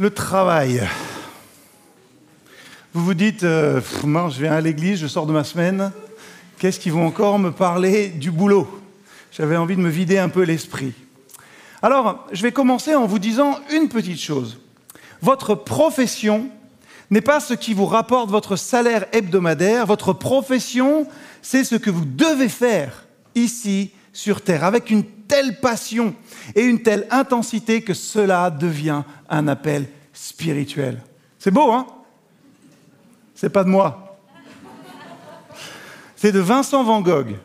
Le travail. Vous vous dites, euh, je viens à l'église, je sors de ma semaine, qu'est-ce qu'ils vont encore me parler du boulot? J'avais envie de me vider un peu l'esprit. Alors, je vais commencer en vous disant une petite chose. Votre profession n'est pas ce qui vous rapporte votre salaire hebdomadaire, votre profession, c'est ce que vous devez faire ici sur Terre, avec une telle passion et une telle intensité que cela devient un appel spirituel. C'est beau, hein? C'est pas de moi. C'est de Vincent Van Gogh.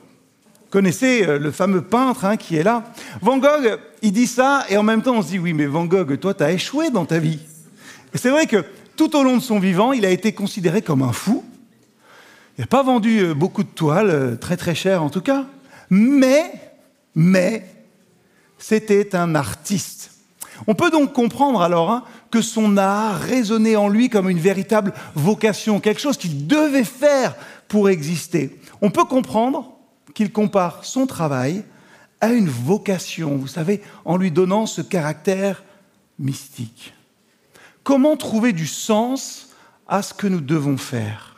Connaissez euh, le fameux peintre hein, qui est là Van Gogh, il dit ça, et en même temps on se dit, oui, mais Van Gogh, toi, tu as échoué dans ta vie. C'est vrai que tout au long de son vivant, il a été considéré comme un fou. Il n'a pas vendu euh, beaucoup de toiles, euh, très très chères en tout cas, mais, mais, c'était un artiste. On peut donc comprendre alors hein, que son art résonnait en lui comme une véritable vocation, quelque chose qu'il devait faire pour exister. On peut comprendre qu'il compare son travail à une vocation, vous savez, en lui donnant ce caractère mystique. Comment trouver du sens à ce que nous devons faire?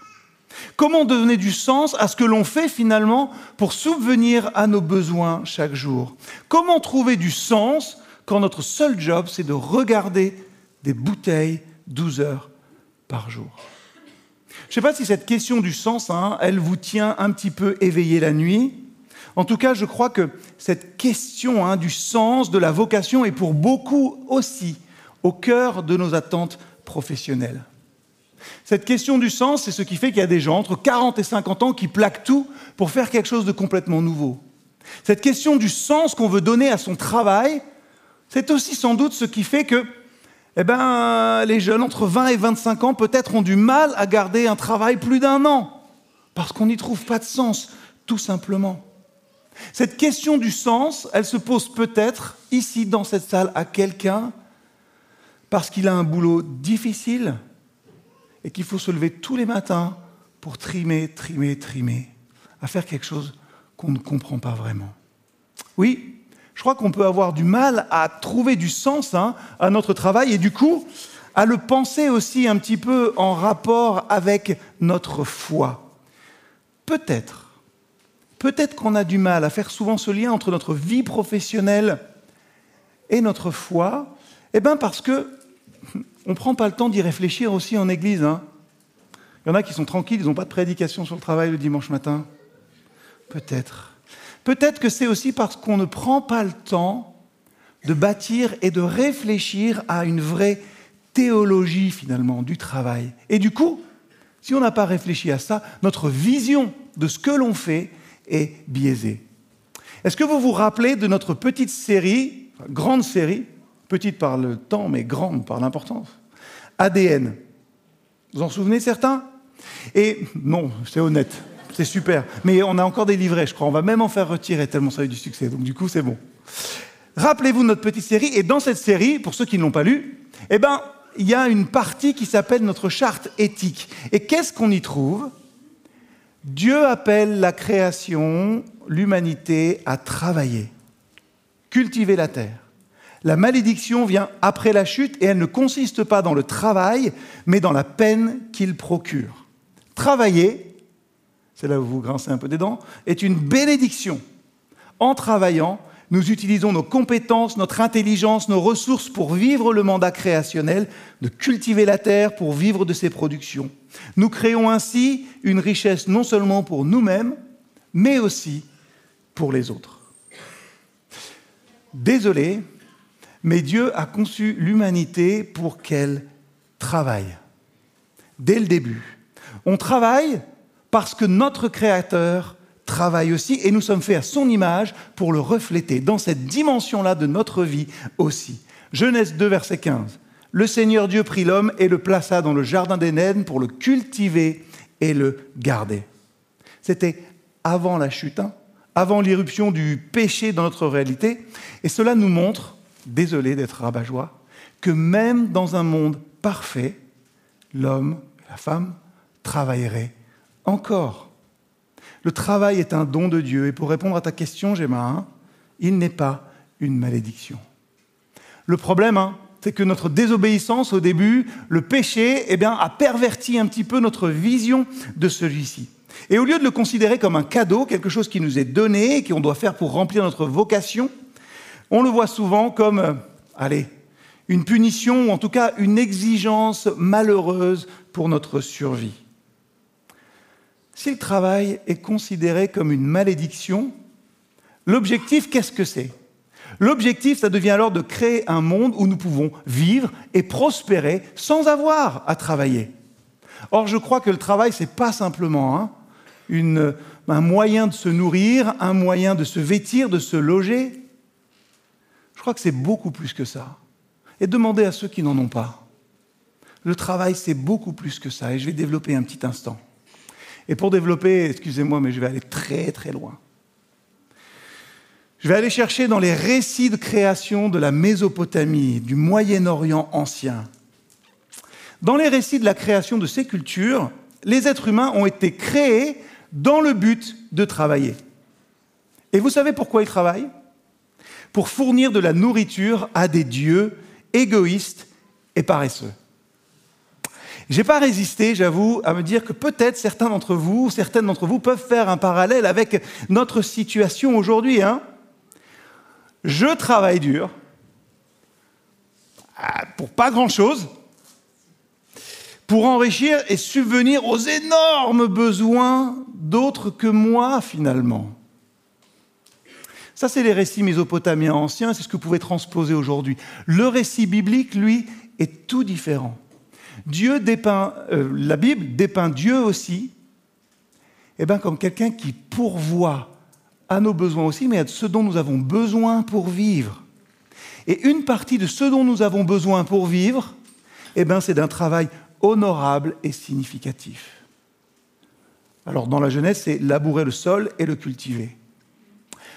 Comment donner du sens à ce que l'on fait finalement pour subvenir à nos besoins chaque jour? Comment trouver du sens quand notre seul job, c'est de regarder des bouteilles 12 heures par jour? Je ne sais pas si cette question du sens, hein, elle vous tient un petit peu éveillé la nuit. En tout cas, je crois que cette question hein, du sens, de la vocation est pour beaucoup aussi au cœur de nos attentes professionnelles. Cette question du sens, c'est ce qui fait qu'il y a des gens entre 40 et 50 ans qui plaquent tout pour faire quelque chose de complètement nouveau. Cette question du sens qu'on veut donner à son travail, c'est aussi sans doute ce qui fait que eh ben, les jeunes entre 20 et 25 ans peut-être ont du mal à garder un travail plus d'un an, parce qu'on n'y trouve pas de sens, tout simplement. Cette question du sens, elle se pose peut-être ici dans cette salle à quelqu'un parce qu'il a un boulot difficile, et qu'il faut se lever tous les matins pour trimer, trimer, trimer, à faire quelque chose qu'on ne comprend pas vraiment. Oui, je crois qu'on peut avoir du mal à trouver du sens hein, à notre travail et du coup à le penser aussi un petit peu en rapport avec notre foi. Peut-être, peut-être qu'on a du mal à faire souvent ce lien entre notre vie professionnelle et notre foi, eh bien parce que on ne prend pas le temps d'y réfléchir aussi en Église. Hein. Il y en a qui sont tranquilles, ils n'ont pas de prédication sur le travail le dimanche matin. Peut-être. Peut-être que c'est aussi parce qu'on ne prend pas le temps de bâtir et de réfléchir à une vraie théologie finalement du travail. Et du coup, si on n'a pas réfléchi à ça, notre vision de ce que l'on fait est biaisée. Est-ce que vous vous rappelez de notre petite série, grande série, petite par le temps, mais grande par l'importance. ADN. Vous en souvenez certains? Et non, c'est honnête, c'est super. Mais on a encore des livrets, je crois. On va même en faire retirer tellement ça a eu du succès. Donc du coup, c'est bon. Rappelez-vous notre petite série. Et dans cette série, pour ceux qui ne l'ont pas lu, eh ben, il y a une partie qui s'appelle notre charte éthique. Et qu'est-ce qu'on y trouve? Dieu appelle la création, l'humanité à travailler, cultiver la terre la malédiction vient après la chute et elle ne consiste pas dans le travail, mais dans la peine qu'il procure. Travailler, c'est là où vous grincez un peu des dents, est une bénédiction. En travaillant, nous utilisons nos compétences, notre intelligence, nos ressources pour vivre le mandat créationnel, de cultiver la terre pour vivre de ses productions. Nous créons ainsi une richesse non seulement pour nous-mêmes, mais aussi pour les autres. Désolé, mais Dieu a conçu l'humanité pour qu'elle travaille. Dès le début. On travaille parce que notre Créateur travaille aussi et nous sommes faits à son image pour le refléter dans cette dimension-là de notre vie aussi. Genèse 2, verset 15. Le Seigneur Dieu prit l'homme et le plaça dans le jardin d'Éden pour le cultiver et le garder. C'était avant la chute, hein, avant l'irruption du péché dans notre réalité, et cela nous montre désolé d'être rabat-joie, que même dans un monde parfait, l'homme et la femme travailleraient encore. Le travail est un don de Dieu, et pour répondre à ta question, Gemma, il n'est pas une malédiction. Le problème, hein, c'est que notre désobéissance au début, le péché, eh bien, a perverti un petit peu notre vision de celui-ci. Et au lieu de le considérer comme un cadeau, quelque chose qui nous est donné, qu'on doit faire pour remplir notre vocation, on le voit souvent comme, euh, allez, une punition ou en tout cas une exigence malheureuse pour notre survie. Si le travail est considéré comme une malédiction, l'objectif, qu'est-ce que c'est? L'objectif, ça devient alors de créer un monde où nous pouvons vivre et prospérer sans avoir à travailler. Or, je crois que le travail, ce n'est pas simplement hein, un moyen de se nourrir, un moyen de se vêtir, de se loger. Je crois que c'est beaucoup plus que ça. Et demandez à ceux qui n'en ont pas. Le travail, c'est beaucoup plus que ça. Et je vais développer un petit instant. Et pour développer, excusez-moi, mais je vais aller très très loin. Je vais aller chercher dans les récits de création de la Mésopotamie, du Moyen-Orient ancien. Dans les récits de la création de ces cultures, les êtres humains ont été créés dans le but de travailler. Et vous savez pourquoi ils travaillent? Pour fournir de la nourriture à des dieux égoïstes et paresseux. J'ai pas résisté, j'avoue, à me dire que peut-être certains d'entre vous, certaines d'entre vous peuvent faire un parallèle avec notre situation aujourd'hui. Hein je travaille dur ah, pour pas grand-chose, pour enrichir et subvenir aux énormes besoins d'autres que moi, finalement. Ça, c'est les récits mésopotamiens anciens, c'est ce que vous pouvez transposer aujourd'hui. Le récit biblique, lui, est tout différent. Dieu euh, la Bible dépeint Dieu aussi eh ben, comme quelqu'un qui pourvoit à nos besoins aussi, mais à ce dont nous avons besoin pour vivre. Et une partie de ce dont nous avons besoin pour vivre, eh ben, c'est d'un travail honorable et significatif. Alors dans la jeunesse, c'est labourer le sol et le cultiver.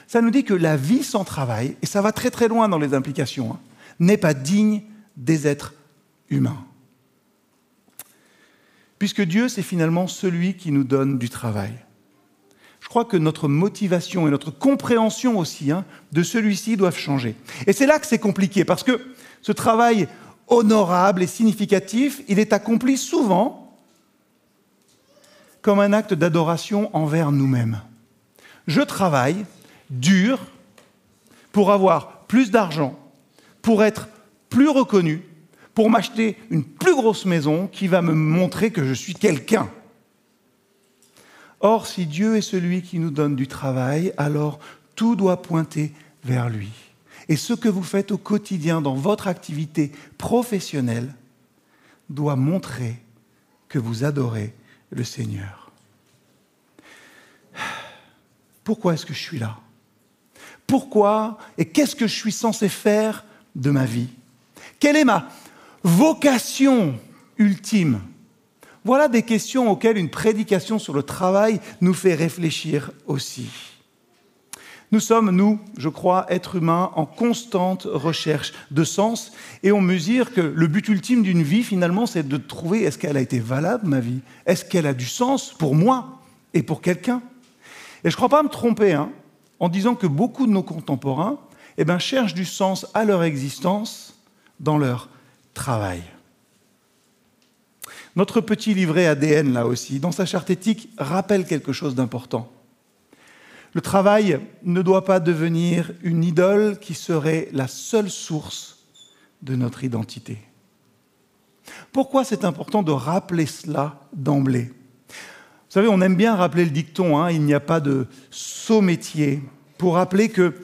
Ça nous dit que la vie sans travail, et ça va très très loin dans les implications, hein, n'est pas digne des êtres humains puisque Dieu, c'est finalement celui qui nous donne du travail. Je crois que notre motivation et notre compréhension aussi hein, de celui-ci doivent changer. Et c'est là que c'est compliqué, parce que ce travail honorable et significatif, il est accompli souvent comme un acte d'adoration envers nous-mêmes. Je travaille dur pour avoir plus d'argent, pour être plus reconnu, pour m'acheter une plus grosse maison qui va me montrer que je suis quelqu'un. Or, si Dieu est celui qui nous donne du travail, alors tout doit pointer vers lui. Et ce que vous faites au quotidien dans votre activité professionnelle doit montrer que vous adorez le Seigneur. Pourquoi est-ce que je suis là? Pourquoi et qu'est-ce que je suis censé faire de ma vie. Quelle est ma vocation ultime? Voilà des questions auxquelles une prédication sur le travail nous fait réfléchir aussi. Nous sommes, nous, je crois, êtres humains en constante recherche de sens et on mesure que le but ultime d'une vie, finalement, c'est de trouver est-ce qu'elle a été valable, ma vie? Est-ce qu'elle a du sens pour moi et pour quelqu'un? Et je ne crois pas me tromper hein, en disant que beaucoup de nos contemporains eh ben, cherchent du sens à leur existence dans leur travail. Notre petit livret ADN, là aussi, dans sa charte éthique, rappelle quelque chose d'important. Le travail ne doit pas devenir une idole qui serait la seule source de notre identité. Pourquoi c'est important de rappeler cela d'emblée? Savez, on aime bien rappeler le dicton, hein, il n'y a pas de saut métier, pour rappeler que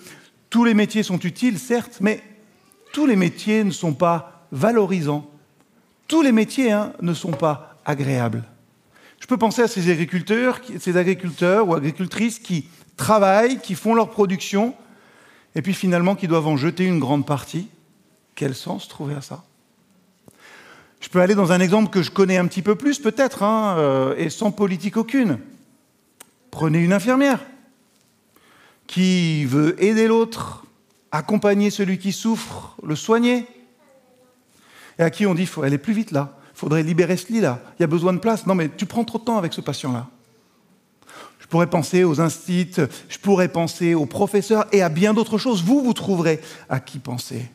tous les métiers sont utiles, certes, mais tous les métiers ne sont pas valorisant. Tous les métiers hein, ne sont pas agréables. Je peux penser à ces agriculteurs, ces agriculteurs ou agricultrices qui travaillent, qui font leur production, et puis finalement qui doivent en jeter une grande partie. Quel sens trouver à ça? Je peux aller dans un exemple que je connais un petit peu plus peut-être, hein, euh, et sans politique aucune. Prenez une infirmière qui veut aider l'autre, accompagner celui qui souffre, le soigner et à qui on dit, faut aller plus vite là, il faudrait libérer ce lit-là, il y a besoin de place. Non, mais tu prends trop de temps avec ce patient-là. Je pourrais penser aux instits, je pourrais penser aux professeurs et à bien d'autres choses. Vous, vous trouverez à qui penser.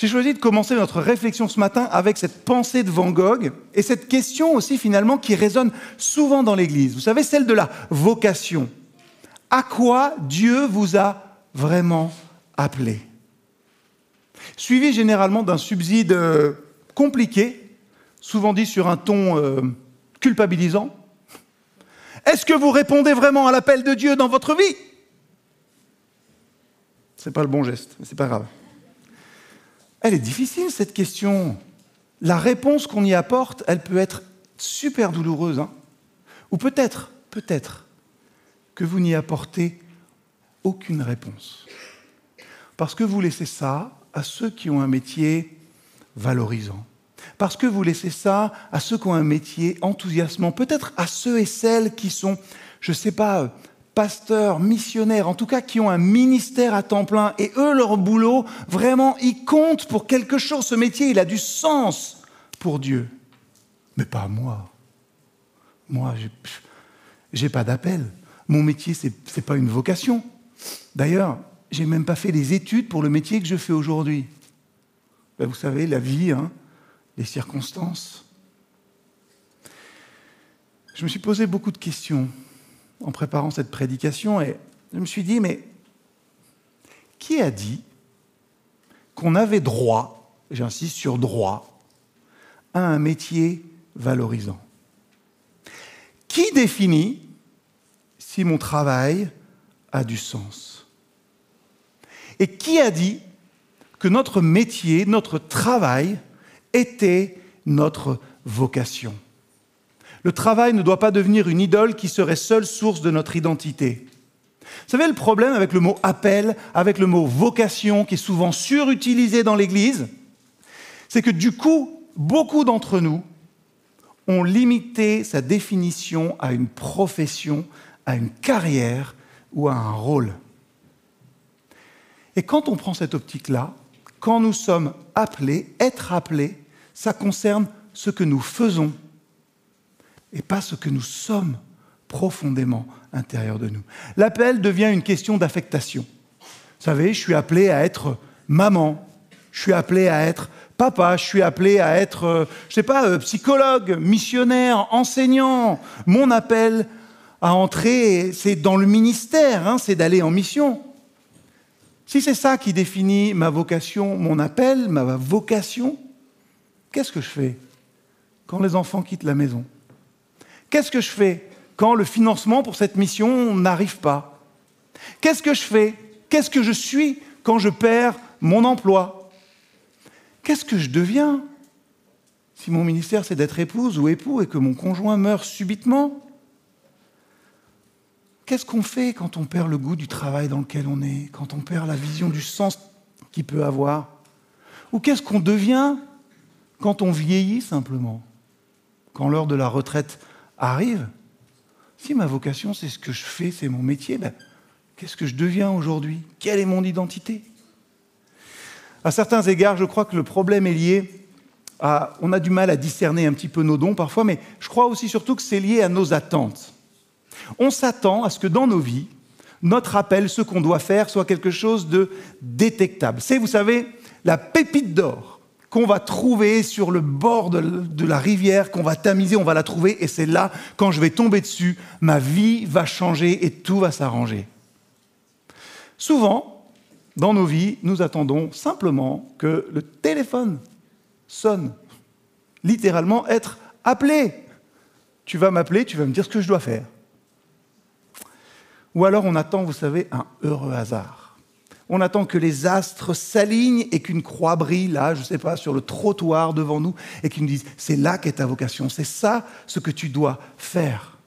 J'ai choisi de commencer notre réflexion ce matin avec cette pensée de Van Gogh et cette question aussi finalement qui résonne souvent dans l'Église. Vous savez, celle de la vocation. À quoi Dieu vous a vraiment appelé? Suivi généralement d'un subside euh, compliqué, souvent dit sur un ton euh, culpabilisant. Est-ce que vous répondez vraiment à l'appel de Dieu dans votre vie? C'est pas le bon geste, mais c'est pas grave. Elle est difficile cette question. La réponse qu'on y apporte, elle peut être super douloureuse. Hein. Ou peut-être, peut-être, que vous n'y apportez aucune réponse. Parce que vous laissez ça à ceux qui ont un métier valorisant. Parce que vous laissez ça à ceux qui ont un métier enthousiasmant. Peut-être à ceux et celles qui sont, je ne sais pas, pasteurs, missionnaires, en tout cas qui ont un ministère à temps plein, et eux, leur boulot, vraiment, ils comptent pour quelque chose. Ce métier, il a du sens pour Dieu. Mais pas moi. Moi, j'ai pas d'appel. Mon métier, ce n'est pas une vocation. D'ailleurs, j'ai même pas fait les études pour le métier que je fais aujourd'hui. Ben, vous savez, la vie, hein, les circonstances. Je me suis posé beaucoup de questions en préparant cette prédication je me suis dit, mais qui a dit qu'on avait droit, j'insiste sur droit, à un métier valorisant? Qui définit si mon travail a du sens? Et qui a dit que notre métier, notre travail était notre vocation? Le travail ne doit pas devenir une idole qui serait seule source de notre identité. Vous savez le problème avec le mot appel, avec le mot vocation, qui est souvent surutilisé dans l'Église, c'est que du coup, beaucoup d'entre nous ont limité sa définition à une profession, à une carrière ou à un rôle. Et quand on prend cette optique-là, quand nous sommes appelés, être appelés, ça concerne ce que nous faisons et pas ce que nous sommes profondément intérieur de nous. L'appel devient une question d'affectation. Vous savez, je suis appelé à être maman, je suis appelé à être papa, je suis appelé à être, euh, je sais pas, euh, psychologue, missionnaire, enseignant. Mon appel à entrer, c'est dans le ministère, hein, c'est d'aller en mission. Si c'est ça qui définit ma vocation, mon appel, ma vocation, qu'est-ce que je fais quand les enfants quittent la maison? Qu'est-ce que je fais quand le financement pour cette mission n'arrive pas? Qu'est-ce que je fais? Qu'est-ce que je suis quand je perds mon emploi? Qu'est-ce que je deviens si mon ministère c'est d'être épouse ou époux et que mon conjoint meurt subitement? Qu'est-ce qu'on fait quand on perd le goût du travail dans lequel on est, quand on perd la vision du sens qu'il peut avoir? Ou qu'est-ce qu'on devient quand on vieillit simplement? Quand l'heure de la retraite arrive, si ma vocation, c'est ce que je fais, c'est mon métier, ben, qu'est-ce que je deviens aujourd'hui? Quelle est mon identité? À certains égards, je crois que le problème est lié à... On a du mal à discerner un petit peu nos dons parfois, mais je crois aussi surtout que c'est lié à nos attentes. On s'attend à ce que dans nos vies, notre appel, ce qu'on doit faire, soit quelque chose de détectable. C'est, vous savez, la pépite d'or qu'on va trouver sur le bord de, la rivière, qu'on va tamiser, on va la trouver, et c'est là, quand je vais tomber dessus, ma vie va changer et tout va s'arranger. Souvent, dans nos vies, nous attendons simplement que le téléphone sonne, littéralement être appelé. Tu vas m'appeler, tu vas me dire ce que je dois faire. Ou alors on attend, vous savez, un heureux hasard on attend que les astres s'alignent et qu'une croix brille là, je ne sais pas, sur le trottoir devant nous et qu'ils nous disent c'est là qu'est ta vocation, c'est ça ce que tu dois faire.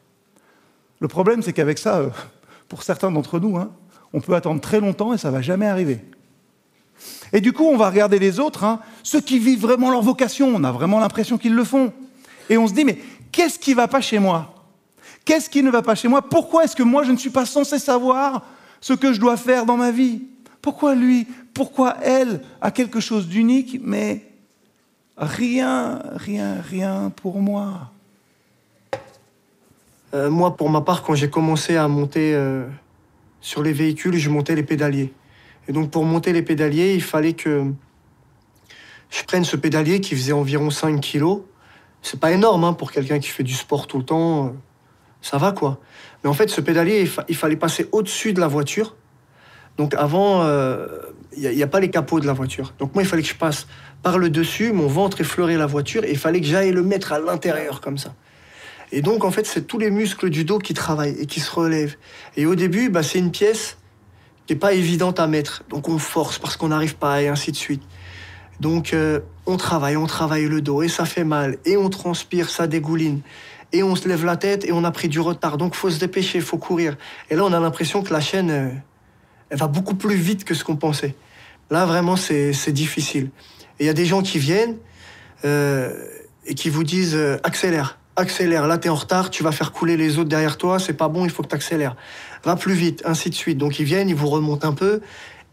Le problème, c'est qu'avec ça, euh, pour certains d'entre nous, hein, on peut attendre très longtemps et ça ne va jamais arriver. Et du coup, on va regarder les autres, hein, ceux qui vivent vraiment leur vocation, on a vraiment l'impression qu'ils le font. Et on se dit, mais qu'est-ce qui ne va pas chez moi? Qu'est-ce qui ne va pas chez moi? Pourquoi est-ce que moi, je ne suis pas censé savoir ce que je dois faire dans ma vie? Pourquoi lui? Pourquoi elle a quelque chose d'unique, mais rien, rien, rien pour moi? Euh, Moi, pour ma part, quand j'ai commencé à monter euh, sur les véhicules, je montais les pédaliers. Et donc, pour monter les pédaliers, il fallait que je prenne ce pédalier qui faisait environ 5 kilos. C'est pas énorme hein, pour quelqu'un qui fait du sport tout le temps. euh, Ça va quoi. Mais en fait, ce pédalier, il, fa- il fallait passer au-dessus de la voiture. Donc avant, euh, il n'y a, pas les capots de la voiture. Donc moi, il fallait que je passe par le dessus, mon ventre effleurait la voiture, et il fallait que j'aille le mettre à l'intérieur comme ça. Et donc, en fait, c'est tous les muscles du dos qui travaillent et qui se relèvent. Et au début, bah, c'est une pièce qui n'est pas évidente à mettre. Donc on force parce qu'on n'arrive pas, et ainsi de suite. Donc euh, on travaille, on travaille le dos, et ça fait mal, et on transpire, ça dégouline. Et on se lève la tête, et on a pris du retard. Donc faut se dépêcher, faut courir. Et là, on a l'impression que la chaîne, euh, elle va beaucoup plus vite que ce qu'on pensait. Là, vraiment, c'est difficile. Et il y a des gens qui viennent euh, et qui vous disent euh, accélère, accélère. Là, tu es en retard, tu vas faire couler les autres derrière toi, c'est pas bon, il faut que tu accélères. Va plus vite, ainsi de suite. Donc ils viennent, ils vous remontent un peu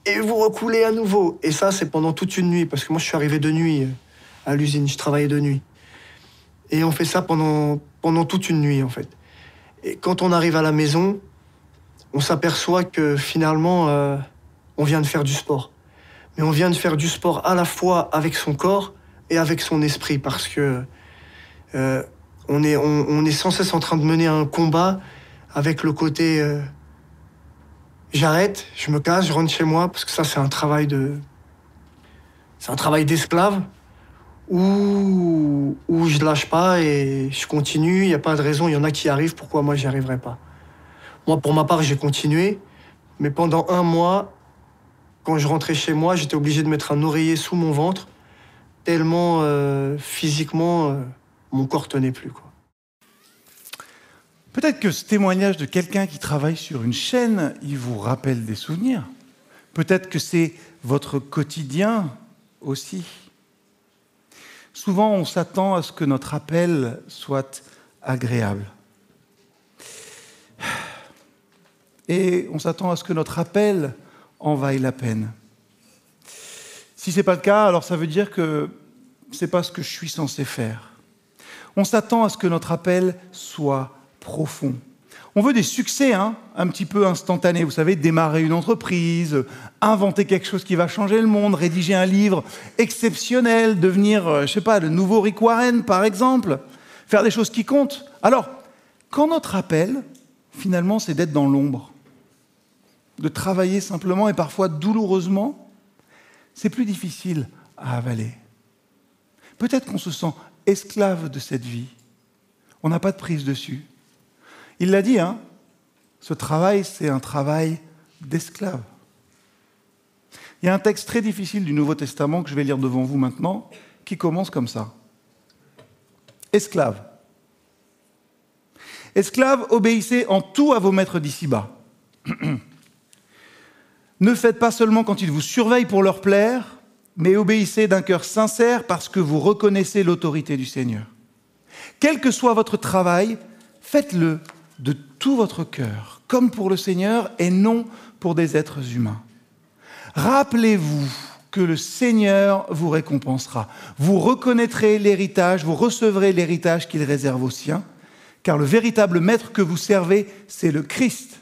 et vous recoulez à nouveau. Et ça, c'est pendant toute une nuit, parce que moi, je suis arrivé de nuit euh, à l'usine, je travaillais de nuit. Et on fait ça pendant, pendant toute une nuit, en fait. Et quand on arrive à la maison, on s'aperçoit que finalement, euh, on vient de faire du sport. Mais on vient de faire du sport à la fois avec son corps et avec son esprit, parce que euh, on, est, on, est sans cesse en train de mener un combat avec le côté euh, j'arrête, je me casse, je rentre chez moi, parce que ça, c'est un travail de. C'est un travail d'esclave, où, où je lâche pas et je continue, il n'y a pas de raison, il y en a qui arrivent, pourquoi moi j'y arriverai pas? Moi, pour ma part, j'ai continué, mais pendant un mois, quand je rentrais chez moi, j'étais obligé de mettre un oreiller sous mon ventre, tellement euh, physiquement, euh, mon corps tenait plus. Peut-être que ce témoignage de quelqu'un qui travaille sur une chaîne, il vous rappelle des souvenirs. Peut-être que c'est votre quotidien aussi. Souvent, on s'attend à ce que notre appel soit agréable. Et on s'attend à ce que notre appel en vaille la peine. Si ce n'est pas le cas, alors ça veut dire que ce n'est pas ce que je suis censé faire. On s'attend à ce que notre appel soit profond. On veut des succès hein, un petit peu instantanés. Vous savez, démarrer une entreprise, inventer quelque chose qui va changer le monde, rédiger un livre exceptionnel, devenir, euh, je sais pas, le nouveau Rick Warren, par exemple, faire des choses qui comptent. Alors, quand notre appel, finalement, c'est d'être dans l'ombre, de travailler simplement et parfois douloureusement, c'est plus difficile à avaler. Peut-être qu'on se sent esclave de cette vie. On n'a pas de prise dessus. Il l'a dit, hein, ce travail, c'est un travail d'esclave. Il y a un texte très difficile du Nouveau Testament que je vais lire devant vous maintenant, qui commence comme ça. Esclave. Esclave, obéissez en tout à vos maîtres d'ici-bas. ne faites pas seulement quand ils vous surveillent pour leur plaire, mais obéissez d'un cœur sincère parce que vous reconnaissez l'autorité du Seigneur. Quel que soit votre travail, faites-le de tout votre cœur, comme pour le Seigneur et non pour des êtres humains. Rappelez-vous que le Seigneur vous récompensera. Vous reconnaîtrez l'héritage, vous recevrez l'héritage qu'il réserve aux siens, car le véritable maître que vous servez, c'est le Christ.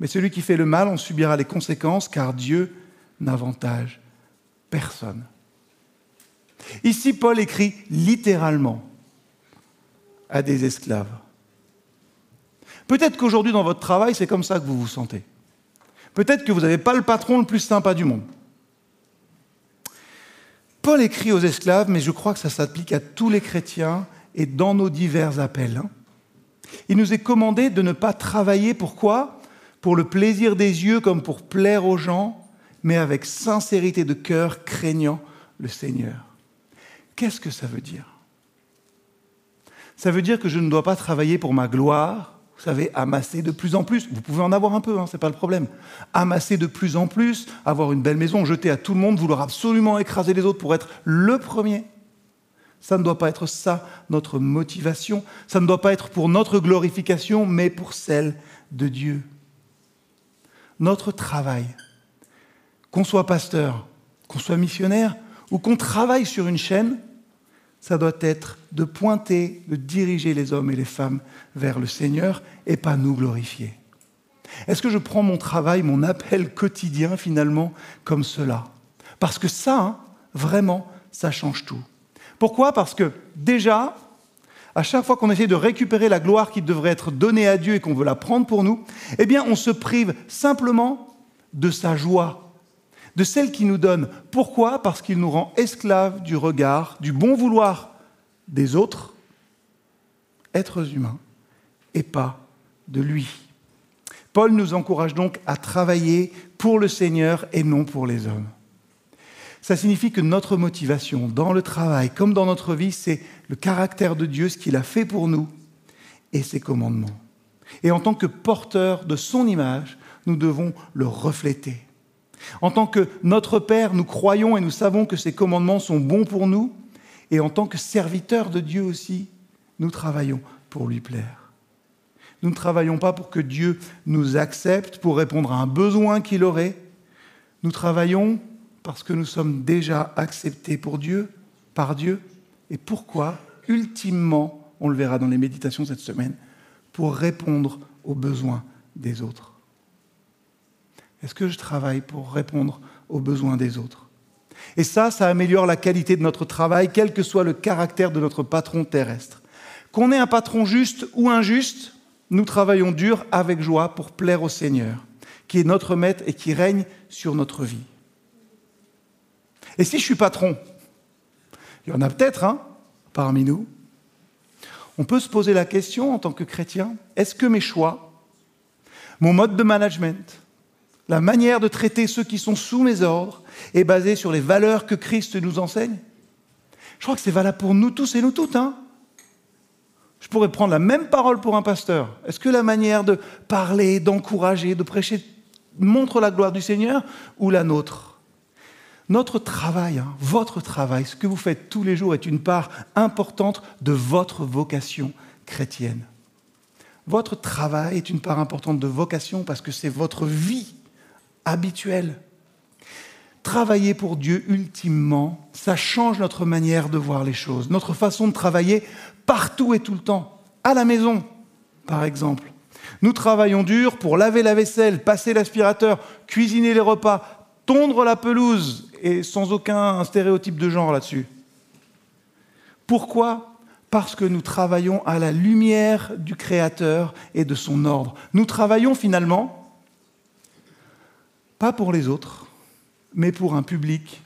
Mais celui qui fait le mal en subira les conséquences, car Dieu n'avantage personne. Ici, Paul écrit littéralement à des esclaves. Peut-être qu'aujourd'hui, dans votre travail, c'est comme ça que vous vous sentez. Peut-être que vous n'avez pas le patron le plus sympa du monde. Paul écrit aux esclaves, mais je crois que ça s'applique à tous les chrétiens et dans nos divers appels. hein. Il nous est commandé de ne pas travailler, pourquoi? Pour le plaisir des yeux comme pour plaire aux gens, mais avec sincérité de cœur, craignant le Seigneur. Qu'est-ce que ça veut dire? Ça veut dire que je ne dois pas travailler pour ma gloire, vous savez, amasser de plus en plus. Vous pouvez en avoir un peu, hein, ce n'est pas le problème. Amasser de plus en plus, avoir une belle maison, jeter à tout le monde, vouloir absolument écraser les autres pour être le premier. Ça ne doit pas être ça notre motivation. Ça ne doit pas être pour notre glorification, mais pour celle de Dieu. Notre travail, qu'on soit pasteur, qu'on soit missionnaire ou qu'on travaille sur une chaîne, ça doit être de pointer, de diriger les hommes et les femmes vers le Seigneur et pas nous glorifier. Est-ce que je prends mon travail, mon appel quotidien finalement comme cela? Parce que ça, hein, vraiment, ça change tout. Pourquoi? Parce que déjà, à chaque fois qu'on essaie de récupérer la gloire qui devrait être donnée à Dieu et qu'on veut la prendre pour nous, eh bien, on se prive simplement de sa joie, de celle qui nous donne. Pourquoi? Parce qu'il nous rend esclaves du regard, du bon vouloir des autres, êtres humains, et pas de lui. Paul nous encourage donc à travailler pour le Seigneur et non pour les hommes. Ça signifie que notre motivation dans le travail comme dans notre vie, c'est le caractère de Dieu, ce qu'il a fait pour nous et ses commandements. Et en tant que porteur de son image, nous devons le refléter. En tant que notre Père, nous croyons et nous savons que ses commandements sont bons pour nous. Et en tant que serviteurs de Dieu aussi, nous travaillons pour lui plaire. Nous ne travaillons pas pour que Dieu nous accepte, pour répondre à un besoin qu'il aurait. Nous travaillons parce que nous sommes déjà acceptés pour Dieu, par Dieu. Et pourquoi Ultimement, on le verra dans les méditations cette semaine, pour répondre aux besoins des autres? Est-ce que je travaille pour répondre aux besoins des autres? Et ça, ça améliore la qualité de notre travail, quel que soit le caractère de notre patron terrestre. Qu'on ait un patron juste ou injuste, nous travaillons dur avec joie pour plaire au Seigneur, qui est notre maître et qui règne sur notre vie. Et si je suis patron, il y en a peut-être hein, parmi nous, on peut se poser la question en tant que chrétien, est-ce que mes choix, mon mode de management, la manière de traiter ceux qui sont sous mes ordres est basée sur les valeurs que Christ nous enseigne? Je crois que c'est valable pour nous tous et nous toutes. Hein je pourrais prendre la même parole pour un pasteur. Est-ce que la manière de parler, d'encourager, de prêcher montre la gloire du Seigneur ou la nôtre? Notre travail, hein, votre travail, ce que vous faites tous les jours est une part importante de votre vocation chrétienne. Votre travail est une part importante de vocation parce que c'est votre vie habituelle. Travailler pour Dieu, ultimement, ça change notre manière de voir les choses, notre façon de travailler partout et tout le temps. À la maison, par exemple. Nous travaillons dur pour laver la vaisselle, passer l'aspirateur, cuisiner les repas, tondre la pelouse, et sans aucun stéréotype de genre là-dessus. Pourquoi? Parce que nous travaillons à la lumière du Créateur et de son ordre. Nous travaillons finalement, pas pour les autres, mais pour un public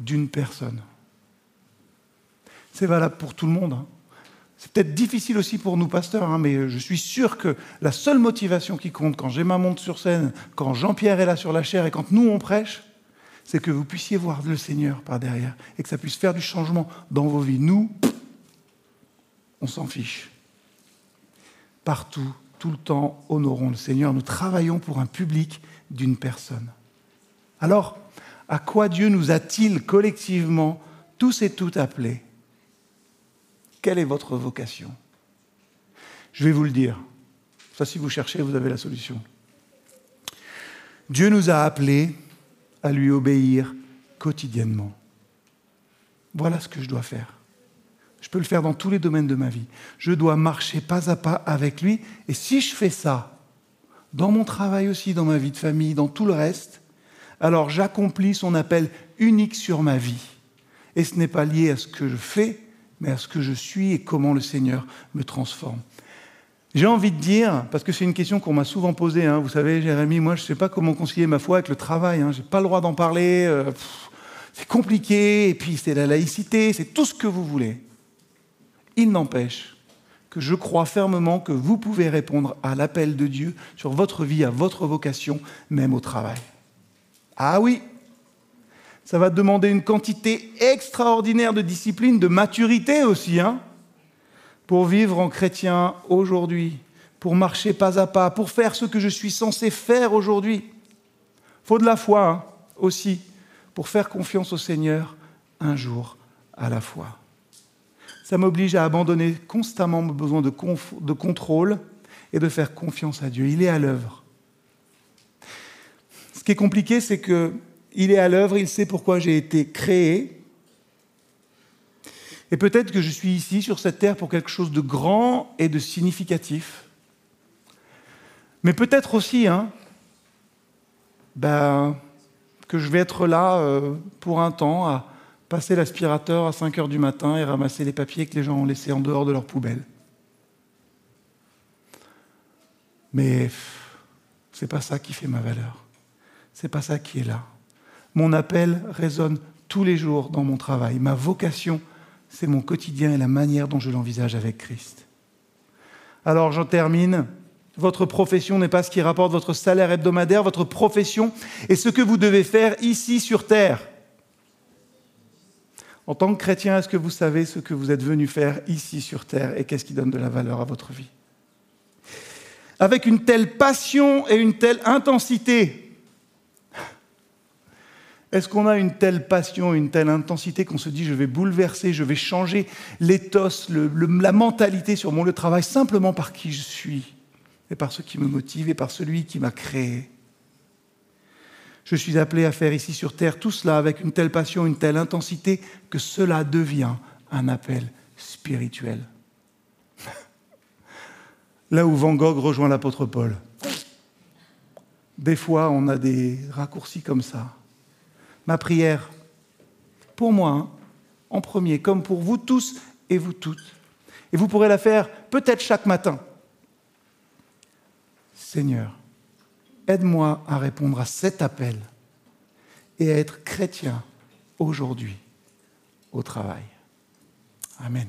d'une personne. C'est valable pour tout le monde. Hein. C'est peut-être difficile aussi pour nous pasteurs, hein, mais je suis sûr que la seule motivation qui compte quand j'ai ma montre sur scène, quand Jean-Pierre est là sur la chair et quand nous on prêche, c'est que vous puissiez voir le Seigneur par derrière et que ça puisse faire du changement dans vos vies. Nous, on s'en fiche. Partout, tout le temps, honorons le Seigneur. Nous travaillons pour un public d'une personne. Alors, à quoi Dieu nous a-t-il collectivement tous et toutes appelés? Quelle est votre vocation? Je vais vous le dire. Ça, si vous cherchez, vous avez la solution. Dieu nous a appelés à lui obéir quotidiennement. Voilà ce que je dois faire. Je peux le faire dans tous les domaines de ma vie. Je dois marcher pas à pas avec lui. Et si je fais ça, dans mon travail aussi, dans ma vie de famille, dans tout le reste, alors j'accomplis son appel unique sur ma vie. Et ce n'est pas lié à ce que je fais, mais à ce que je suis et comment le Seigneur me transforme. J'ai envie de dire, parce que c'est une question qu'on m'a souvent posée, hein, vous savez, Jérémy, moi je ne sais pas comment concilier ma foi avec le travail, hein, je n'ai pas le droit d'en parler, euh, c'est compliqué, et puis c'est la laïcité, c'est tout ce que vous voulez. Il n'empêche que je crois fermement que vous pouvez répondre à l'appel de Dieu sur votre vie, à votre vocation, même au travail. Ah oui, ça va demander une quantité extraordinaire de discipline, de maturité aussi, hein, pour vivre en chrétien aujourd'hui, pour marcher pas à pas, pour faire ce que je suis censé faire aujourd'hui. Faut de la foi hein, aussi, pour faire confiance au Seigneur un jour à la fois. Ça m'oblige à abandonner constamment mon besoin de contrôle et de faire confiance à Dieu. Il est à l'œuvre. Ce qui est compliqué, c'est que il est à l'œuvre, il sait pourquoi j'ai été créé. Et peut-être que je suis ici sur cette terre pour quelque chose de grand et de significatif. Mais peut-être aussi hein, ben, que je vais être là euh, pour un temps à passer l'aspirateur à 5 heures du matin et ramasser les papiers que les gens ont laissés en dehors de leur poubelle. Mais c'est pas ça qui fait ma valeur. C'est pas ça qui est là. Mon appel résonne tous les jours dans mon travail. Ma vocation, c'est mon quotidien et la manière dont je l'envisage avec Christ. Alors j'en termine. Votre profession n'est pas ce qui rapporte votre salaire hebdomadaire, votre profession est ce que vous devez faire ici sur Terre. En tant que chrétien, est-ce que vous savez ce que vous êtes venu faire ici sur Terre et qu'est-ce qui donne de la valeur à votre vie? Avec une telle passion et une telle intensité, est-ce qu'on a une telle passion, une telle intensité qu'on se dit je vais bouleverser, je vais changer l'éthos, la mentalité sur mon lieu de travail simplement par qui je suis et par ce qui me motive et par celui qui m'a créé? Je suis appelé à faire ici sur Terre tout cela avec une telle passion, une telle intensité que cela devient un appel spirituel. Là où Van Gogh rejoint l'apôtre Paul. Des fois, on a des raccourcis comme ça ma prière, pour moi, hein, en premier, comme pour vous tous et vous toutes. Et vous pourrez la faire peut-être chaque matin. Seigneur, aide-moi à répondre à cet appel et à être chrétien aujourd'hui au travail. Amen.